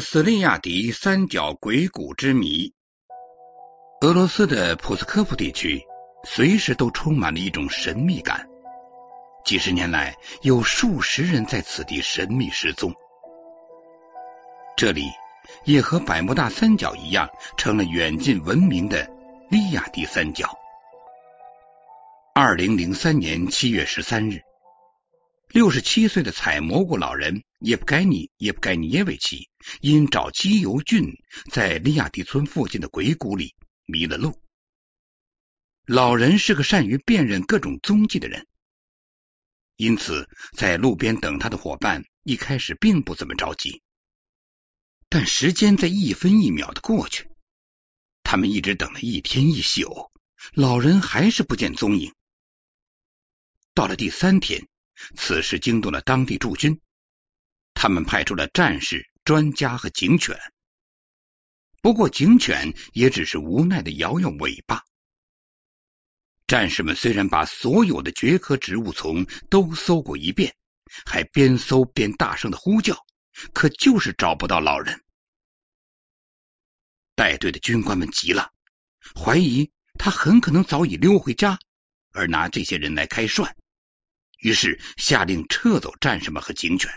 斯利亚迪三角鬼谷之谜。俄罗斯的普斯科夫地区随时都充满了一种神秘感。几十年来，有数十人在此地神秘失踪。这里也和百慕大三角一样，成了远近闻名的利亚迪三角。二零零三年七月十三日，六十七岁的采蘑菇老人叶布盖尼叶布盖尼耶维奇因找机油菌，在利亚迪村附近的鬼谷里迷了路。老人是个善于辨认各种踪迹的人，因此在路边等他的伙伴一开始并不怎么着急。但时间在一分一秒的过去，他们一直等了一天一宿，老人还是不见踪影。到了第三天，此事惊动了当地驻军，他们派出了战士、专家和警犬。不过，警犬也只是无奈的摇摇尾巴。战士们虽然把所有的蕨科植物丛都搜过一遍，还边搜边大声的呼叫。可就是找不到老人，带队的军官们急了，怀疑他很可能早已溜回家，而拿这些人来开涮，于是下令撤走战士们和警犬。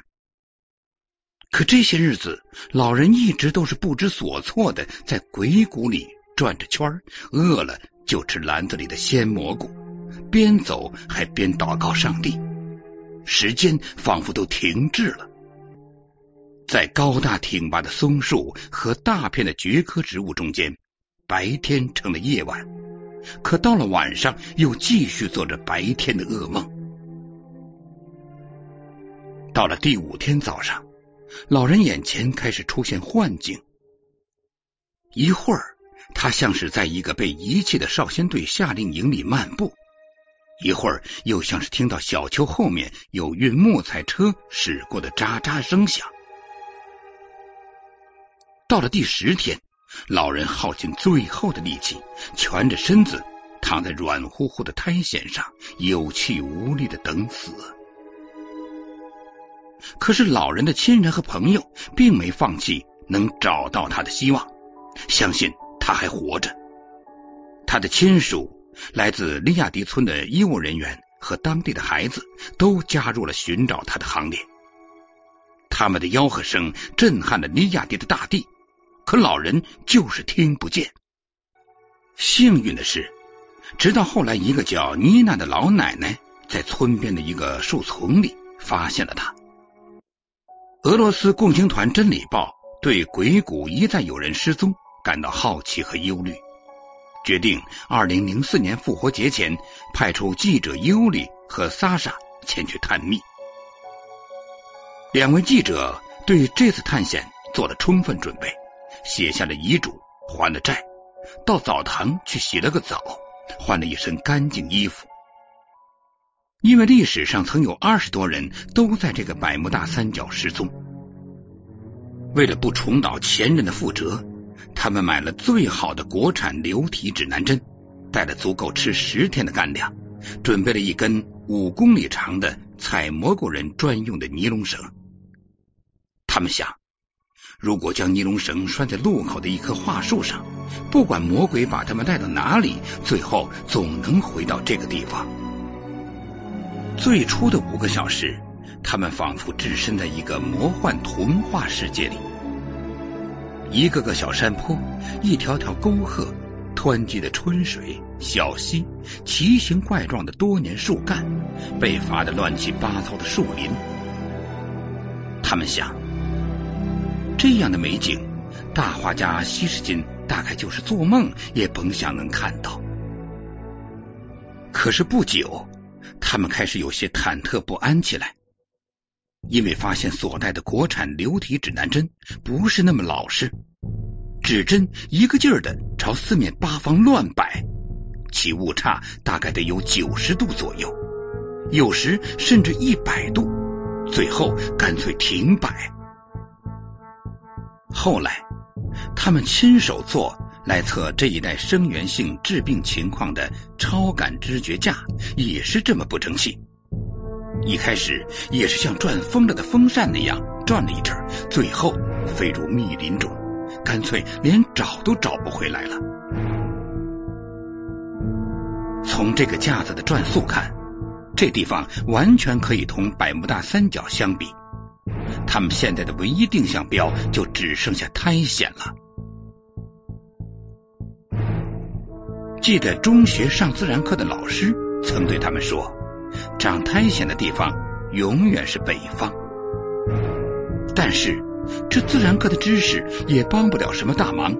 可这些日子，老人一直都是不知所措的，在鬼谷里转着圈饿了就吃篮子里的鲜蘑菇，边走还边祷告上帝，时间仿佛都停滞了。在高大挺拔的松树和大片的蕨科植物中间，白天成了夜晚，可到了晚上又继续做着白天的噩梦。到了第五天早上，老人眼前开始出现幻境，一会儿他像是在一个被遗弃的少先队夏令营里漫步，一会儿又像是听到小丘后面有运木材车驶过的喳喳声响。到了第十天，老人耗尽最后的力气，蜷着身子躺在软乎乎的苔藓上，有气无力的等死。可是老人的亲人和朋友并没放弃能找到他的希望，相信他还活着。他的亲属、来自利亚迪村的医务人员和当地的孩子都加入了寻找他的行列。他们的吆喝声震撼了利亚迪的大地。可老人就是听不见。幸运的是，直到后来，一个叫妮娜的老奶奶在村边的一个树丛里发现了他。俄罗斯共青团《真理报》对鬼谷一再有人失踪感到好奇和忧虑，决定二零零四年复活节前派出记者尤里和萨莎前去探秘。两位记者对这次探险做了充分准备。写下了遗嘱，还了债，到澡堂去洗了个澡，换了一身干净衣服。因为历史上曾有二十多人都在这个百慕大三角失踪，为了不重蹈前人的覆辙，他们买了最好的国产流体指南针，带了足够吃十天的干粮，准备了一根五公里长的采蘑菇人专用的尼龙绳。他们想。如果将尼龙绳拴在路口的一棵桦树上，不管魔鬼把他们带到哪里，最后总能回到这个地方。最初的五个小时，他们仿佛置身在一个魔幻童话世界里。一个个小山坡，一条条沟壑，湍急的春水，小溪，奇形怪状的多年树干，被伐的乱七八糟的树林。他们想。这样的美景，大画家西什金大概就是做梦也甭想能看到。可是不久，他们开始有些忐忑不安起来，因为发现所带的国产流体指南针不是那么老实，指针一个劲儿的朝四面八方乱摆，其误差大概得有九十度左右，有时甚至一百度，最后干脆停摆。后来，他们亲手做来测这一代声源性致病情况的超感知觉架，也是这么不争气。一开始也是像转疯了的风扇那样转了一阵，最后飞入密林中，干脆连找都找不回来了。从这个架子的转速看，这地方完全可以同百慕大三角相比。他们现在的唯一定向标就只剩下苔藓了。记得中学上自然课的老师曾对他们说：“长苔藓的地方永远是北方。”但是这自然课的知识也帮不了什么大忙。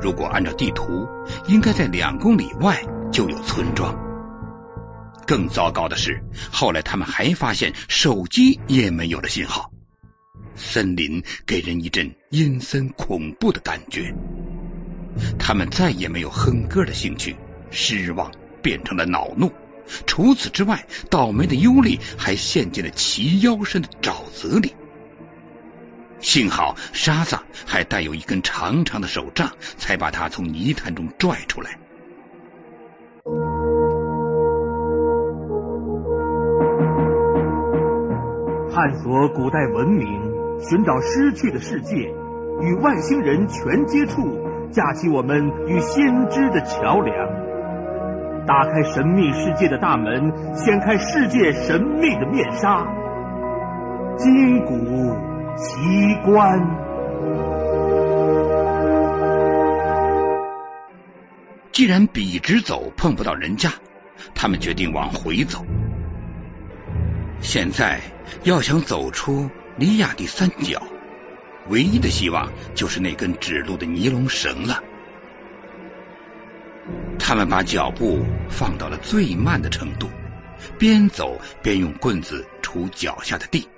如果按照地图，应该在两公里外就有村庄。更糟糕的是，后来他们还发现手机也没有了信号。森林给人一阵阴森恐怖的感觉。他们再也没有哼歌的兴趣，失望变成了恼怒。除此之外，倒霉的尤利还陷进了齐腰深的沼泽里。幸好沙子还带有一根长长的手杖，才把他从泥潭中拽出来。探索古代文明，寻找失去的世界，与外星人全接触，架起我们与先知的桥梁。打开神秘世界的大门，掀开世界神秘的面纱，金古奇观。既然笔直走碰不到人家，他们决定往回走。现在要想走出尼亚第三角，唯一的希望就是那根指路的尼龙绳了。他们把脚步放到了最慢的程度，边走边用棍子除脚下的地。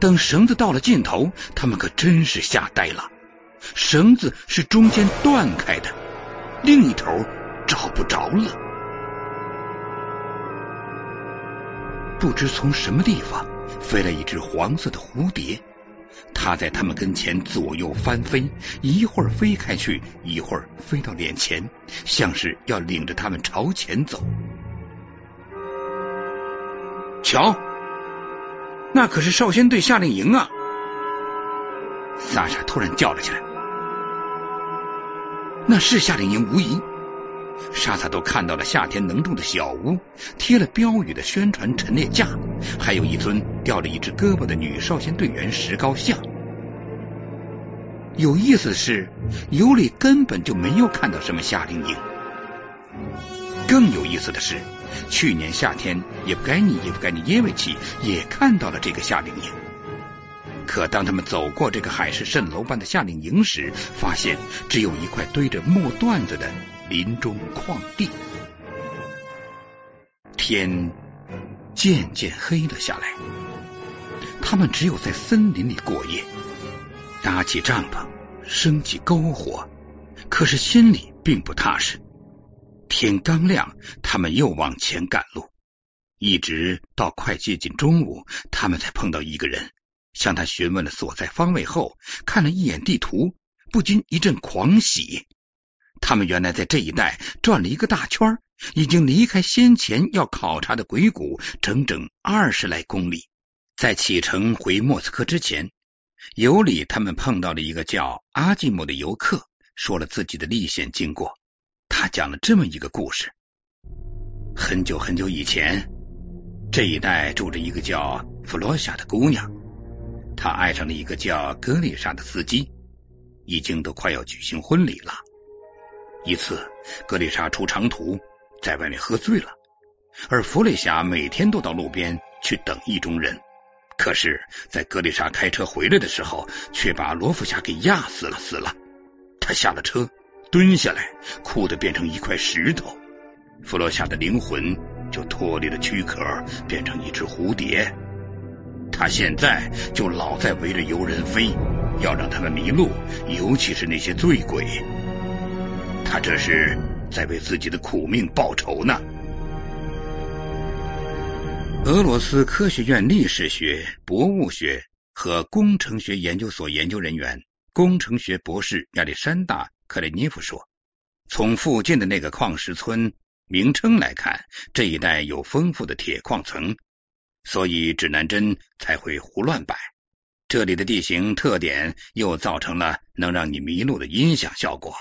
等绳子到了尽头，他们可真是吓呆了。绳子是中间断开的，另一头找不着了。不知从什么地方飞来一只黄色的蝴蝶。他在他们跟前左右翻飞，一会儿飞开去，一会儿飞到脸前，像是要领着他们朝前走。瞧，那可是少先队夏令营啊！萨莎突然叫了起来：“那是夏令营，无疑。”莎萨都看到了夏天能住的小屋，贴了标语的宣传陈列架，还有一尊吊着一只胳膊的女少先队员石膏像。有意思的是，尤里根本就没有看到什么夏令营。更有意思的是，去年夏天也不该你也不该你耶维奇也看到了这个夏令营。可当他们走过这个海市蜃楼般的夏令营时，发现只有一块堆着木段子的。林中旷地，天渐渐黑了下来。他们只有在森林里过夜，搭起帐篷，升起篝火，可是心里并不踏实。天刚亮，他们又往前赶路，一直到快接近中午，他们才碰到一个人，向他询问了所在方位后，看了一眼地图，不禁一阵狂喜。他们原来在这一带转了一个大圈，已经离开先前要考察的鬼谷整整二十来公里。在启程回莫斯科之前，尤里他们碰到了一个叫阿季姆的游客，说了自己的历险经过。他讲了这么一个故事：很久很久以前，这一带住着一个叫弗罗夏的姑娘，她爱上了一个叫格丽莎的司机，已经都快要举行婚礼了。一次，格丽莎出长途，在外面喝醉了，而弗雷霞每天都到路边去等意中人。可是，在格丽莎开车回来的时候，却把罗福霞给压死了，死了。他下了车，蹲下来，哭得变成一块石头。弗洛夏的灵魂就脱离了躯壳，变成一只蝴蝶。他现在就老在围着游人飞，要让他们迷路，尤其是那些醉鬼。他这是在为自己的苦命报仇呢。俄罗斯科学院历史学、博物学和工程学研究所研究人员、工程学博士亚历山大·克雷涅夫说：“从附近的那个矿石村名称来看，这一带有丰富的铁矿层，所以指南针才会胡乱摆。这里的地形特点又造成了能让你迷路的音响效果。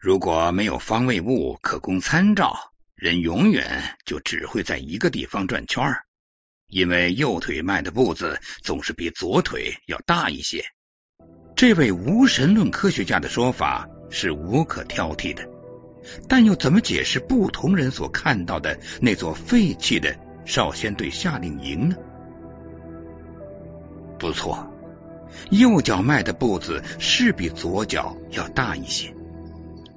如果没有方位物可供参照，人永远就只会在一个地方转圈儿，因为右腿迈的步子总是比左腿要大一些。这位无神论科学家的说法是无可挑剔的，但又怎么解释不同人所看到的那座废弃的少先队夏令营呢？不错，右脚迈的步子是比左脚要大一些。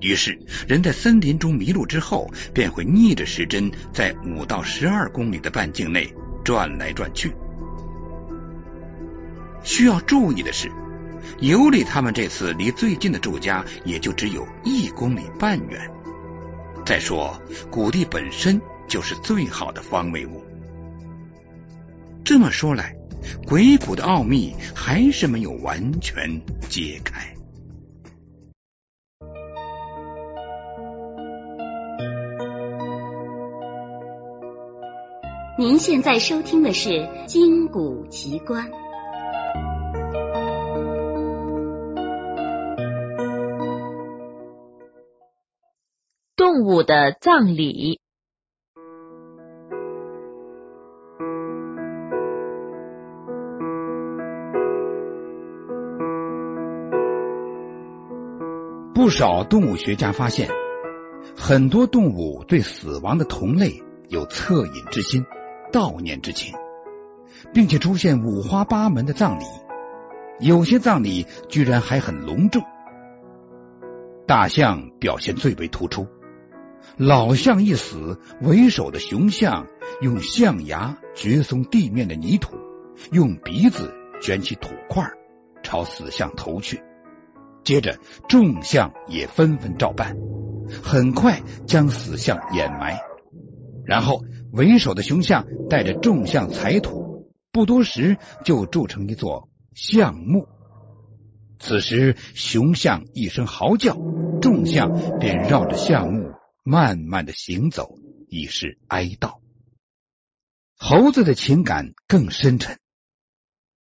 于是，人在森林中迷路之后，便会逆着时针，在五到十二公里的半径内转来转去。需要注意的是，尤里他们这次离最近的住家也就只有一公里半远。再说，谷地本身就是最好的方位物。这么说来，鬼谷的奥秘还是没有完全揭开。现在收听的是《金谷奇观》。动物的葬礼。不少动物学家发现，很多动物对死亡的同类有恻隐之心。悼念之情，并且出现五花八门的葬礼，有些葬礼居然还很隆重。大象表现最为突出，老象一死，为首的雄象用象牙掘松地面的泥土，用鼻子卷起土块朝死象投去，接着众象也纷纷照办，很快将死象掩埋，然后。为首的雄象带着众象采土，不多时就筑成一座象墓。此时，雄象一声嚎叫，众象便绕着象墓慢慢的行走，以示哀悼。猴子的情感更深沉。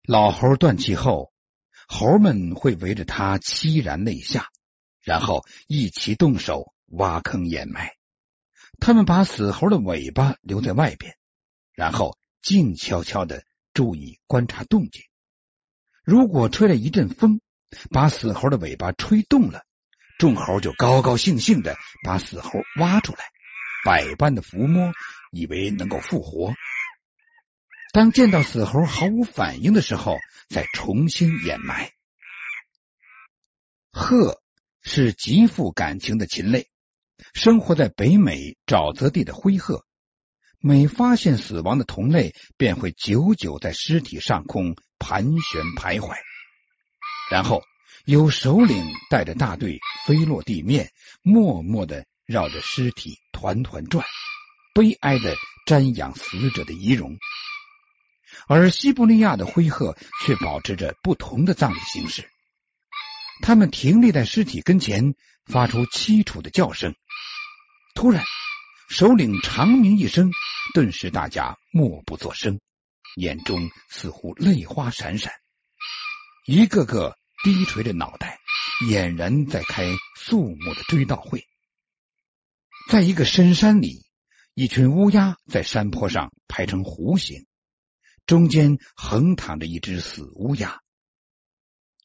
老猴断气后，猴们会围着他凄然泪下，然后一起动手挖坑掩埋。他们把死猴的尾巴留在外边，然后静悄悄的注意观察动静。如果吹了一阵风，把死猴的尾巴吹动了，众猴就高高兴兴的把死猴挖出来，百般的抚摸，以为能够复活。当见到死猴毫无反应的时候，再重新掩埋。鹤是极富感情的禽类。生活在北美沼泽地的灰鹤，每发现死亡的同类，便会久久在尸体上空盘旋徘徊，然后有首领带着大队飞落地面，默默的绕着尸体团团转，悲哀的瞻仰死者的遗容。而西伯利亚的灰鹤却保持着不同的葬礼形式，他们停立在尸体跟前，发出凄楚的叫声。突然，首领长鸣一声，顿时大家默不作声，眼中似乎泪花闪闪，一个个低垂着脑袋，俨然在开肃穆的追悼会。在一个深山里，一群乌鸦在山坡上排成弧形，中间横躺着一只死乌鸦，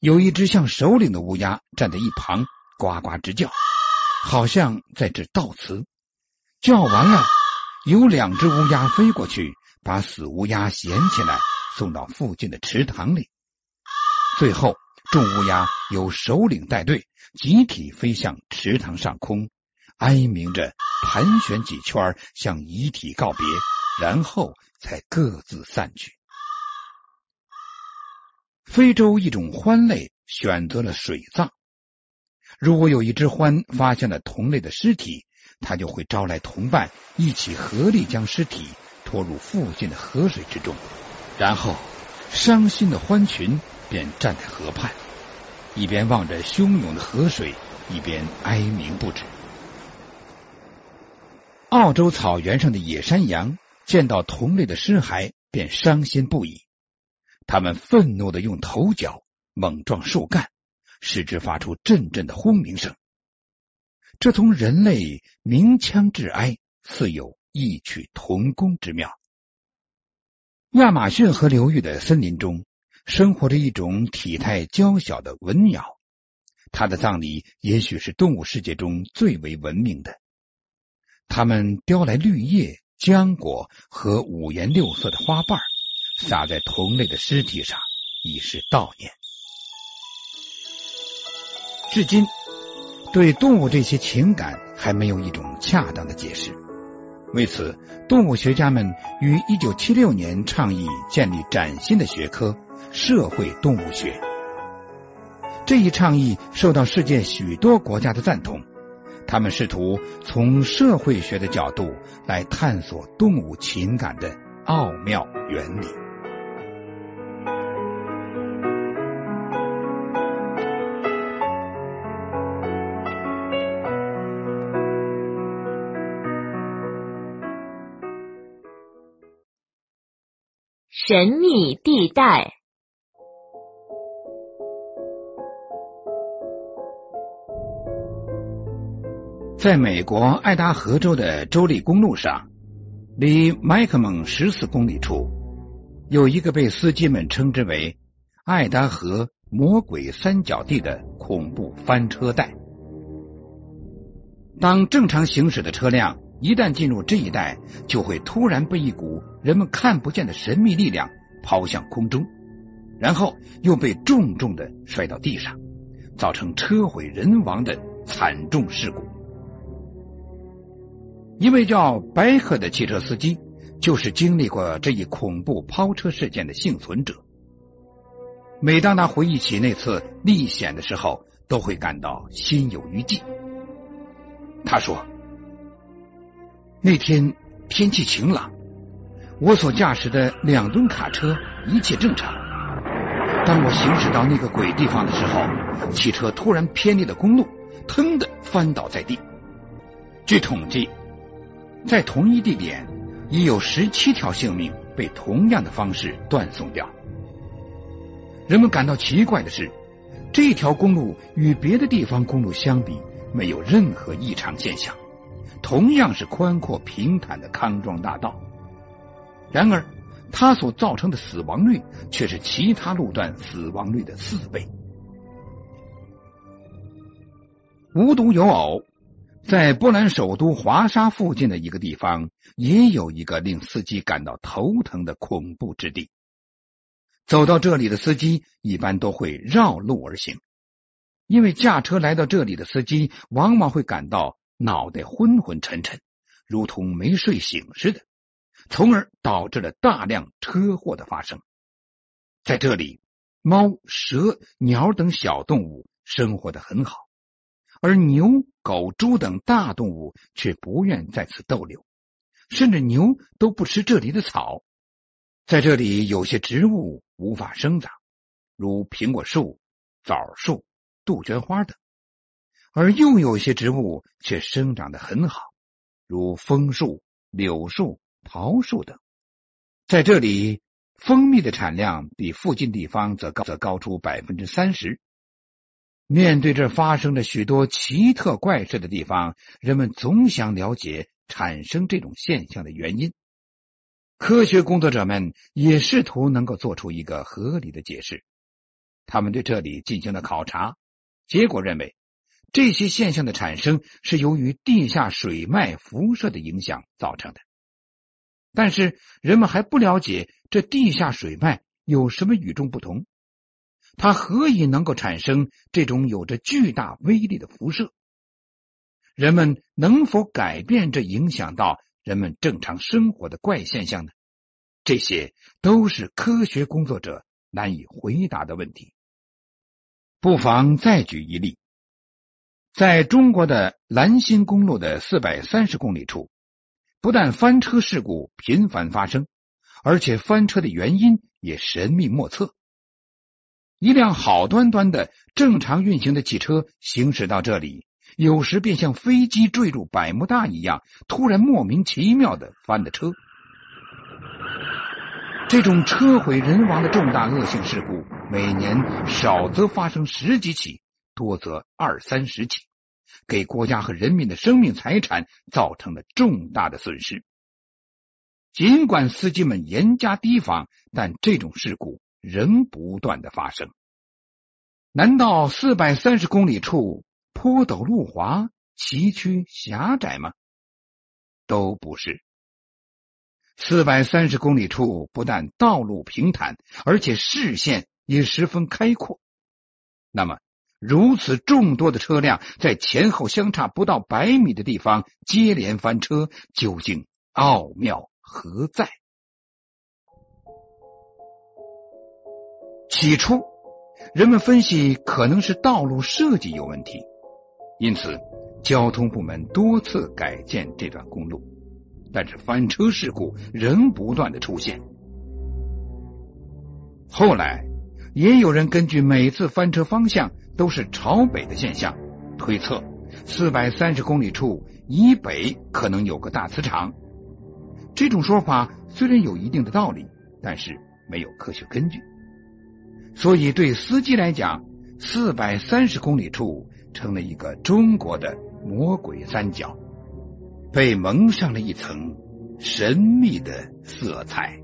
有一只像首领的乌鸦站在一旁，呱呱直叫。好像在这悼词，叫完了，有两只乌鸦飞过去，把死乌鸦衔起来，送到附近的池塘里。最后，众乌鸦由首领带队，集体飞向池塘上空，哀鸣着盘旋几圈，向遗体告别，然后才各自散去。非洲一种獾类选择了水葬。如果有一只獾发现了同类的尸体，他就会招来同伴，一起合力将尸体拖入附近的河水之中，然后伤心的獾群便站在河畔，一边望着汹涌的河水，一边哀鸣不止。澳洲草原上的野山羊见到同类的尸骸，便伤心不已。他们愤怒的用头角猛撞树干，使之发出阵阵的轰鸣声。这同人类鸣枪致哀，似有异曲同工之妙。亚马逊河流域的森林中，生活着一种体态娇小的文鸟，它的葬礼也许是动物世界中最为文明的。它们叼来绿叶、浆果和五颜六色的花瓣，撒在同类的尸体上，以示悼念。至今，对动物这些情感还没有一种恰当的解释。为此，动物学家们于一九七六年倡议建立崭新的学科——社会动物学。这一倡议受到世界许多国家的赞同，他们试图从社会学的角度来探索动物情感的奥妙原理。神秘地带，在美国爱达荷州的州立公路上，离麦克蒙十四公里处，有一个被司机们称之为“爱达荷魔鬼三角地”的恐怖翻车带。当正常行驶的车辆。一旦进入这一带，就会突然被一股人们看不见的神秘力量抛向空中，然后又被重重的摔到地上，造成车毁人亡的惨重事故。一位叫白克的汽车司机就是经历过这一恐怖抛车事件的幸存者。每当他回忆起那次历险的时候，都会感到心有余悸。他说。那天天气晴朗，我所驾驶的两吨卡车一切正常。当我行驶到那个鬼地方的时候，汽车突然偏离了公路，腾的翻倒在地。据统计，在同一地点已有十七条性命被同样的方式断送掉。人们感到奇怪的是，这条公路与别的地方公路相比，没有任何异常现象。同样是宽阔平坦的康庄大道，然而它所造成的死亡率却是其他路段死亡率的四倍。无独有偶，在波兰首都华沙附近的一个地方，也有一个令司机感到头疼的恐怖之地。走到这里的司机一般都会绕路而行，因为驾车来到这里的司机往往会感到。脑袋昏昏沉沉，如同没睡醒似的，从而导致了大量车祸的发生。在这里，猫、蛇、鸟等小动物生活的很好，而牛、狗、猪等大动物却不愿在此逗留，甚至牛都不吃这里的草。在这里，有些植物无法生长，如苹果树、枣树、杜鹃花等。而又有些植物却生长得很好，如枫树、柳树、桃树等。在这里，蜂蜜的产量比附近地方则高，则高出百分之三十。面对这发生着许多奇特怪事的地方，人们总想了解产生这种现象的原因。科学工作者们也试图能够做出一个合理的解释。他们对这里进行了考察，结果认为。这些现象的产生是由于地下水脉辐射的影响造成的，但是人们还不了解这地下水脉有什么与众不同，它何以能够产生这种有着巨大威力的辐射？人们能否改变这影响到人们正常生活的怪现象呢？这些都是科学工作者难以回答的问题。不妨再举一例。在中国的兰新公路的四百三十公里处，不但翻车事故频繁发生，而且翻车的原因也神秘莫测。一辆好端端的正常运行的汽车行驶到这里，有时便像飞机坠入百慕大一样，突然莫名其妙的翻了车。这种车毁人亡的重大恶性事故，每年少则发生十几起，多则二三十起，给国家和人民的生命财产造成了重大的损失。尽管司机们严加提防，但这种事故仍不断的发生。难道四百三十公里处坡陡路滑、崎岖狭窄吗？都不是。四百三十公里处不但道路平坦，而且视线也十分开阔。那么，如此众多的车辆在前后相差不到百米的地方接连翻车，究竟奥妙何在？起初，人们分析可能是道路设计有问题，因此交通部门多次改建这段公路。但是翻车事故仍不断的出现。后来，也有人根据每次翻车方向都是朝北的现象，推测四百三十公里处以北可能有个大磁场。这种说法虽然有一定的道理，但是没有科学根据。所以对司机来讲，四百三十公里处成了一个中国的魔鬼三角。被蒙上了一层神秘的色彩。